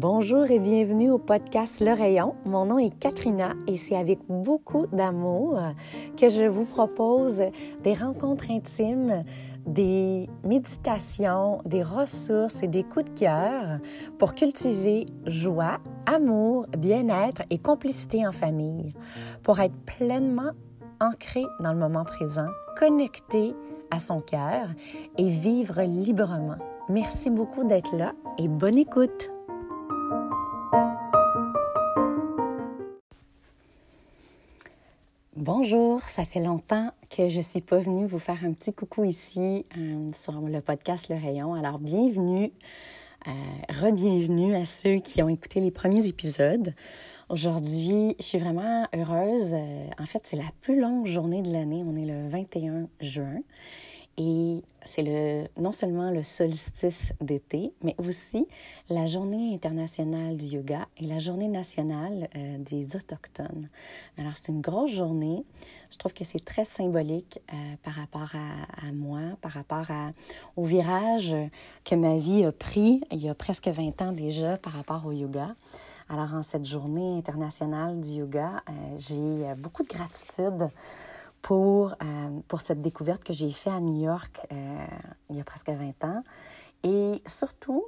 Bonjour et bienvenue au podcast Le Rayon. Mon nom est Katrina et c'est avec beaucoup d'amour que je vous propose des rencontres intimes, des méditations, des ressources et des coups de cœur pour cultiver joie, amour, bien-être et complicité en famille, pour être pleinement ancré dans le moment présent, connecté à son cœur et vivre librement. Merci beaucoup d'être là et bonne écoute. Bonjour, ça fait longtemps que je ne suis pas venue vous faire un petit coucou ici euh, sur le podcast Le Rayon. Alors, bienvenue, euh, re-bienvenue à ceux qui ont écouté les premiers épisodes. Aujourd'hui, je suis vraiment heureuse. Euh, en fait, c'est la plus longue journée de l'année. On est le 21 juin. Et c'est le, non seulement le solstice d'été, mais aussi la journée internationale du yoga et la journée nationale euh, des Autochtones. Alors, c'est une grosse journée. Je trouve que c'est très symbolique euh, par rapport à, moi, par rapport au virage que ma vie a pris il y a presque 20 ans déjà par rapport au yoga. Alors, en cette journée internationale du yoga, euh, j'ai beaucoup de gratitude pour, euh, pour cette découverte que j'ai faite à New York euh, il y a presque 20 ans. Et surtout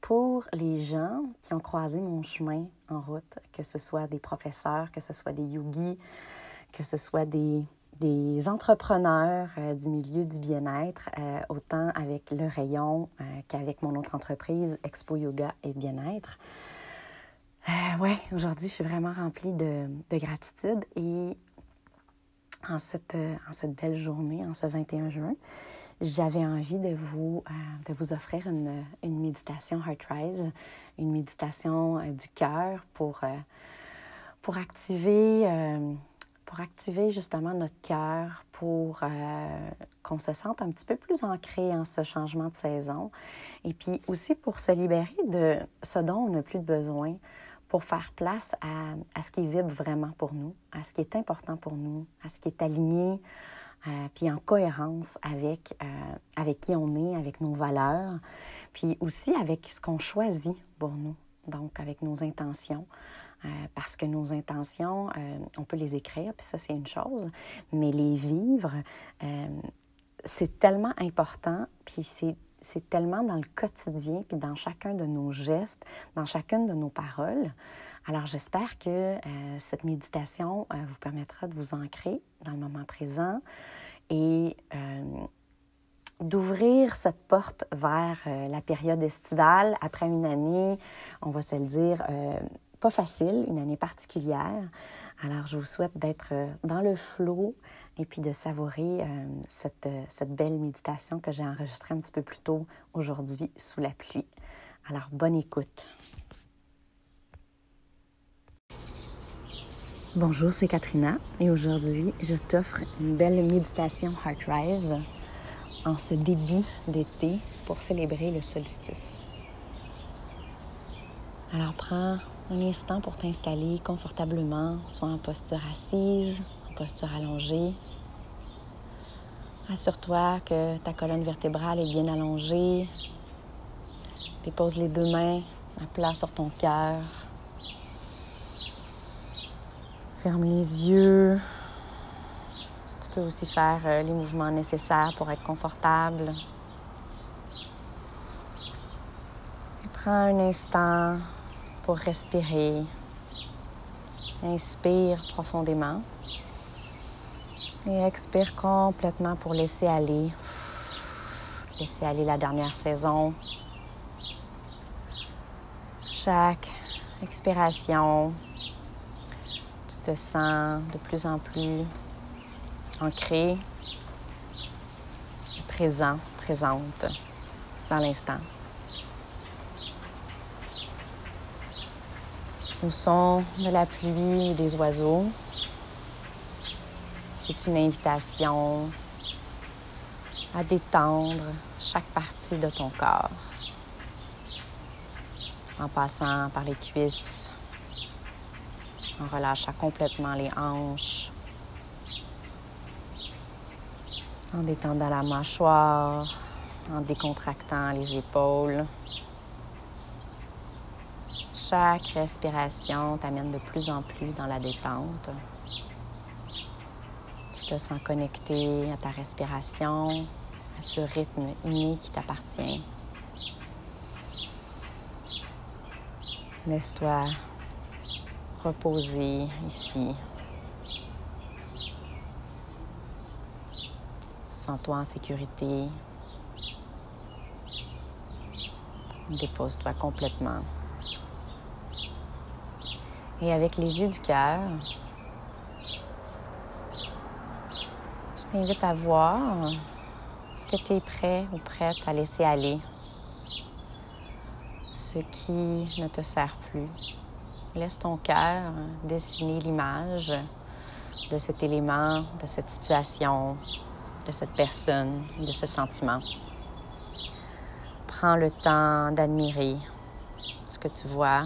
pour les gens qui ont croisé mon chemin en route, que ce soit des professeurs, que ce soit des yogis, que ce soit des, des entrepreneurs euh, du milieu du bien-être, autant avec le rayon qu'avec mon autre entreprise, Expo Yoga et Bien-être. ouais, aujourd'hui, je suis vraiment remplie de, de gratitude et en cette, euh, en cette belle journée, en ce 21 juin, j'avais envie de vous, euh, offrir une, une méditation Heart Rise, une méditation euh, du cœur pour, pour, activer, pour activer justement notre cœur, pour qu'on se sente un petit peu plus ancré en ce changement de saison, et puis aussi pour se libérer de ce dont on n'a plus de besoin pour faire place à, ce qui vibre vraiment pour nous, à ce qui est important pour nous, à ce qui est aligné, euh, puis en cohérence avec, euh, avec qui on est, avec nos valeurs, puis aussi avec ce qu'on choisit pour nous, donc avec nos intentions. Euh, parce que nos intentions, on peut les écrire, puis ça, c'est une chose, mais les vivre, c'est tellement important, puis c'est c'est tellement dans le quotidien, puis dans chacun de nos gestes, dans chacune de nos paroles. Alors j'espère que euh, cette méditation euh, vous permettra de vous ancrer dans le moment présent et euh, d'ouvrir cette porte vers la période estivale après une année, on va se le dire, pas facile, une année particulière. Alors je vous souhaite d'être dans le flot et puis de savourer euh, cette, euh, cette belle méditation que j'ai enregistrée un petit peu plus tôt aujourd'hui sous la pluie. Alors, bonne écoute. Bonjour, c'est Katrina et aujourd'hui, je t'offre une belle méditation Heart Rise en ce début d'été pour célébrer le solstice. Alors, prends un instant pour t'installer confortablement, soit en posture assise posture allongée. Assure-toi que ta colonne vertébrale est bien allongée. Dépose les deux mains à plat sur ton cœur. Ferme les yeux. Tu peux aussi faire euh, les mouvements nécessaires pour être confortable. prends un instant pour respirer. Inspire profondément. Et expire complètement pour laisser aller. Laisser aller la dernière saison. Chaque expiration, tu te sens de plus en plus ancré, présent, présente dans l'instant. Nous son de la pluie et des oiseaux? C'est une invitation à détendre chaque partie de ton corps en passant par les cuisses, en relâchant complètement les hanches, en détendant la mâchoire, en décontractant les épaules. Chaque respiration t'amène de plus en plus dans la détente. Tu te sens connecté à ta respiration, à ce rythme inné qui t'appartient. Laisse-toi reposer ici. Sens-toi en sécurité. Dépose-toi complètement. Et avec les yeux du cœur, t'invite à voir ce que tu es prêt ou prête à laisser aller, ce qui ne te sert plus. Laisse ton cœur dessiner l'image de cet élément, de cette situation, de cette personne, de ce sentiment. Prends le temps d'admirer ce que tu vois,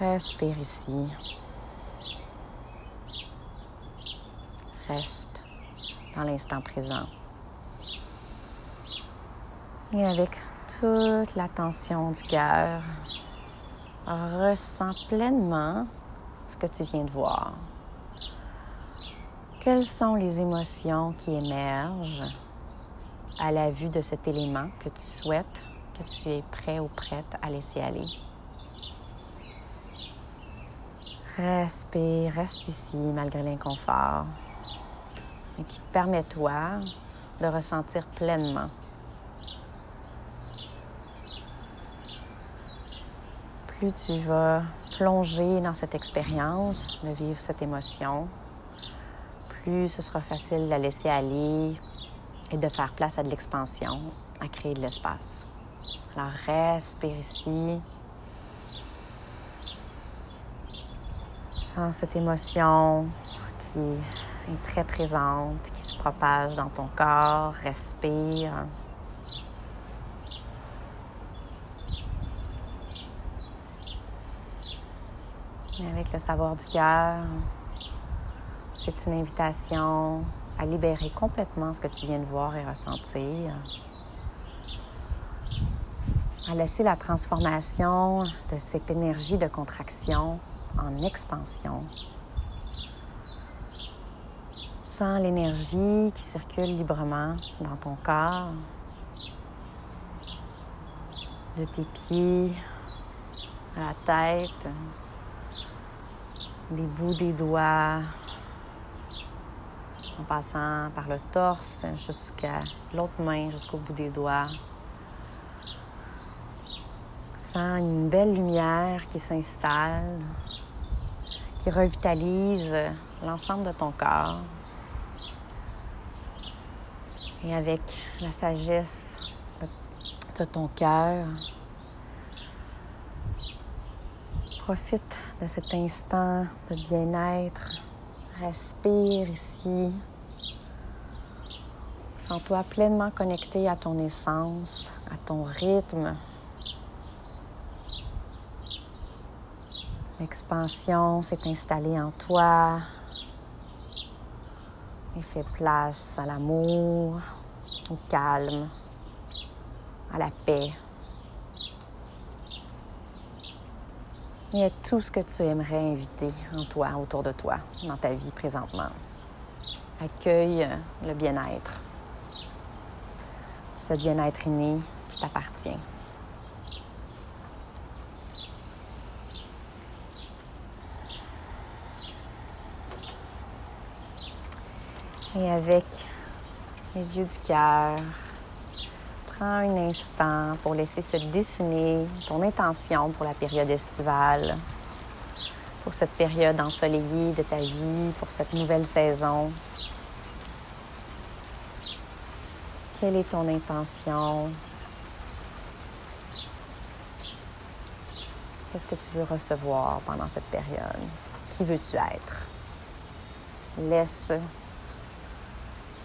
Respire ici. Reste dans l'instant présent. Et avec toute l'attention du cœur, ressens pleinement ce que tu viens de voir. Quelles sont les émotions qui émergent à la vue de cet élément que tu souhaites, que tu es prêt ou prête à laisser aller? Respire, reste ici malgré l'inconfort. Et puis permets-toi de ressentir pleinement. Plus tu vas plonger dans cette expérience, de vivre cette émotion, plus ce sera facile de la laisser aller et de faire place à de l'expansion, à créer de l'espace. Alors respire ici. cette émotion qui très présente, qui se propage dans ton corps. Respire. Et avec le savoir du cœur, c'est une invitation à libérer complètement ce que tu viens de voir et ressentir, à laisser la transformation de cette énergie de contraction en expansion. Sens l'énergie qui circule librement dans ton corps, de tes pieds à la tête, des bouts des doigts, en passant par le torse jusqu'à l'autre main, jusqu'au bout des doigts. Sens une belle lumière qui s'installe qui revitalise l'ensemble de ton corps. Et avec la sagesse de ton cœur, profite de cet instant de bien-être. Respire ici. Sens-toi pleinement connecté à ton essence, à ton rythme, L'expansion s'est installée en toi et fait place à l'amour, au calme, à la paix. Il y a tout ce que tu aimerais inviter en toi, autour de toi, dans ta vie présentement. Accueille le bien-être, ce bien-être inné qui t'appartient. Et avec les yeux du cœur, prends un instant pour laisser se dessiner ton intention pour la période estivale, pour cette période ensoleillée de ta vie, pour cette nouvelle saison. Quelle est ton intention? Qu'est-ce que tu veux recevoir pendant cette période? Qui veux-tu être? Laisse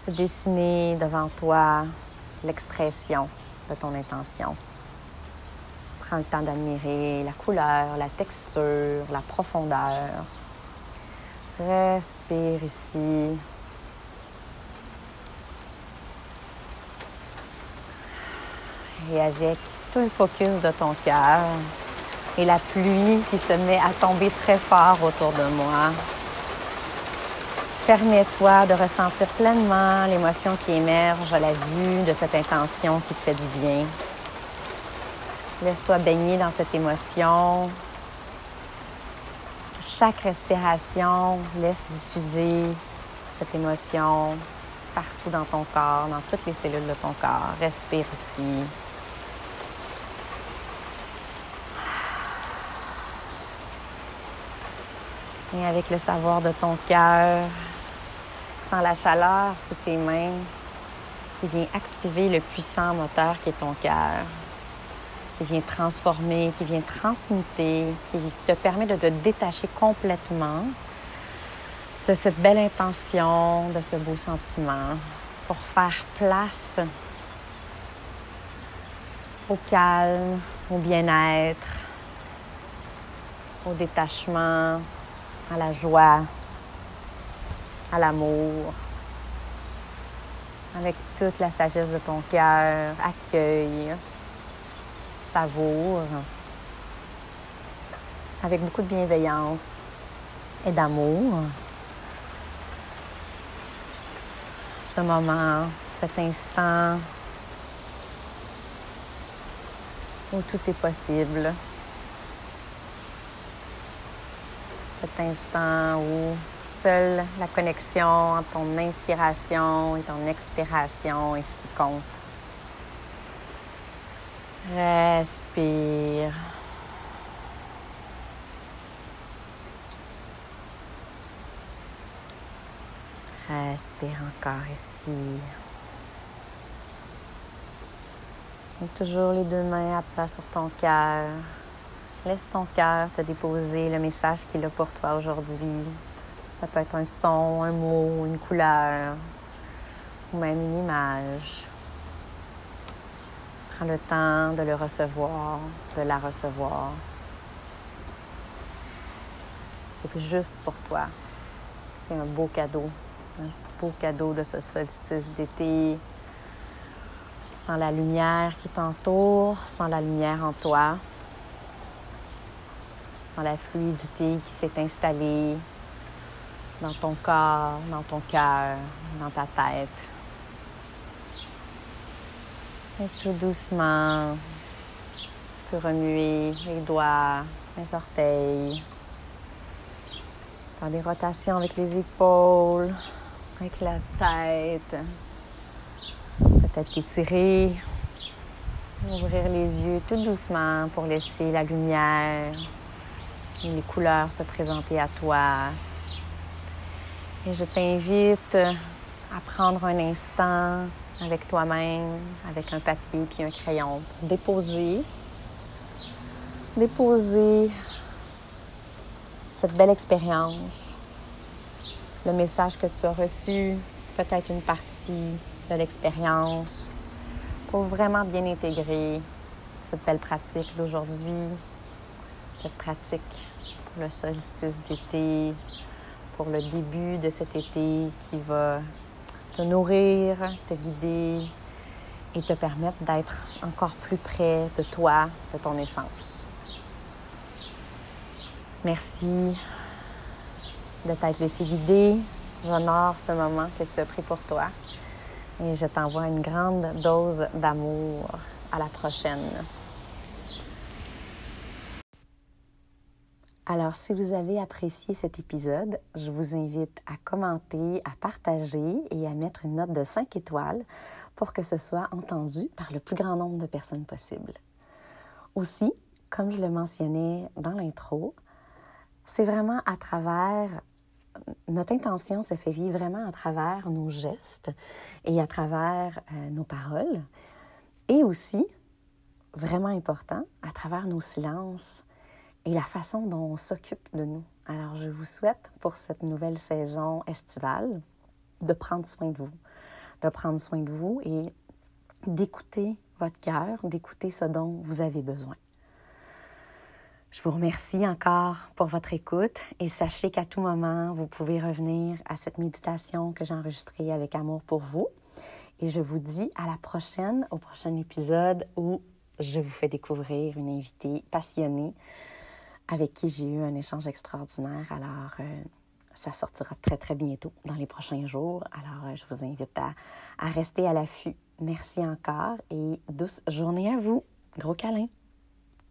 se dessiner devant toi l'expression de ton intention. Prends le temps d'admirer la couleur, la texture, la profondeur. Respire ici. Et avec tout le focus de ton cœur et la pluie qui se met à tomber très fort autour de moi. Permets-toi de ressentir pleinement l'émotion qui émerge à la vue de cette intention qui te fait du bien. Laisse-toi baigner dans cette émotion. Chaque respiration laisse diffuser cette émotion partout dans ton corps, dans toutes les cellules de ton corps. Respire ici. Et avec le savoir de ton cœur, sens la chaleur sous tes mains qui vient activer le puissant moteur qui est ton cœur, qui vient transformer, qui vient transmuter, qui te permet de te détacher complètement de cette belle intention, de ce beau sentiment, pour faire place au calme, au bien-être, au détachement, à la joie, à l'amour, avec toute la sagesse de ton cœur, accueille, savoure, avec beaucoup de bienveillance et d'amour. Ce moment, cet instant où tout est possible. cet instant où seule la connexion entre ton inspiration et ton expiration est ce qui compte. Respire. Respire encore ici. Toujours les deux mains à plat sur ton cœur. Laisse ton cœur te déposer le message qu'il a pour toi aujourd'hui. Ça peut être un son, un mot, une couleur ou même une image. Prends le temps de le recevoir, de la recevoir. C'est juste pour toi. C'est un beau cadeau, un beau cadeau de ce solstice d'été. Sans la lumière qui t'entoure, sans la lumière en toi, sans la fluidité qui s'est installée dans ton corps, dans ton cœur, dans ta tête. Et tout doucement, tu peux remuer les doigts, les orteils, faire des rotations avec les épaules, avec la tête. Peut-être t'étirer, ouvrir les yeux tout doucement pour laisser la lumière les couleurs se présenter à toi. Et je t'invite à prendre un instant avec toi-même, avec un papier puis un crayon pour déposer, déposer cette belle expérience, le message que tu as reçu, peut-être une partie de l'expérience, pour vraiment bien intégrer cette belle pratique d'aujourd'hui, cette pratique pour le solstice d'été, pour le début de cet été qui va te nourrir, te guider et te permettre d'être encore plus près de toi, de ton essence. Merci de t'être laissé guider. J'honore ce moment que tu as pris pour toi et je t'envoie une grande dose d'amour. À la prochaine. Alors, si vous avez apprécié cet épisode, je vous invite à commenter, à partager et à mettre une note de 5 étoiles pour que ce soit entendu par le plus grand nombre de personnes possible. Aussi, comme je le mentionnais dans l'intro, c'est vraiment à travers notre intention se fait vivre vraiment à travers nos gestes et à travers euh, nos paroles et aussi, vraiment important, à travers nos silences, et la façon dont on s'occupe de nous. Alors, je vous souhaite pour cette nouvelle saison estivale de prendre soin de vous, de prendre soin de vous et d'écouter votre cœur, d'écouter ce dont vous avez besoin. Je vous remercie encore pour votre écoute et sachez qu'à tout moment, vous pouvez revenir à cette méditation que j'ai enregistrée avec amour pour vous. Et je vous dis à la prochaine, au prochain épisode où je vous fais découvrir une invitée passionnée avec qui j'ai eu un échange extraordinaire. Alors, euh, ça sortira très, très bientôt dans les prochains jours. Alors, euh, je vous invite à, à rester à l'affût. Merci encore et douce journée à vous. Gros câlin.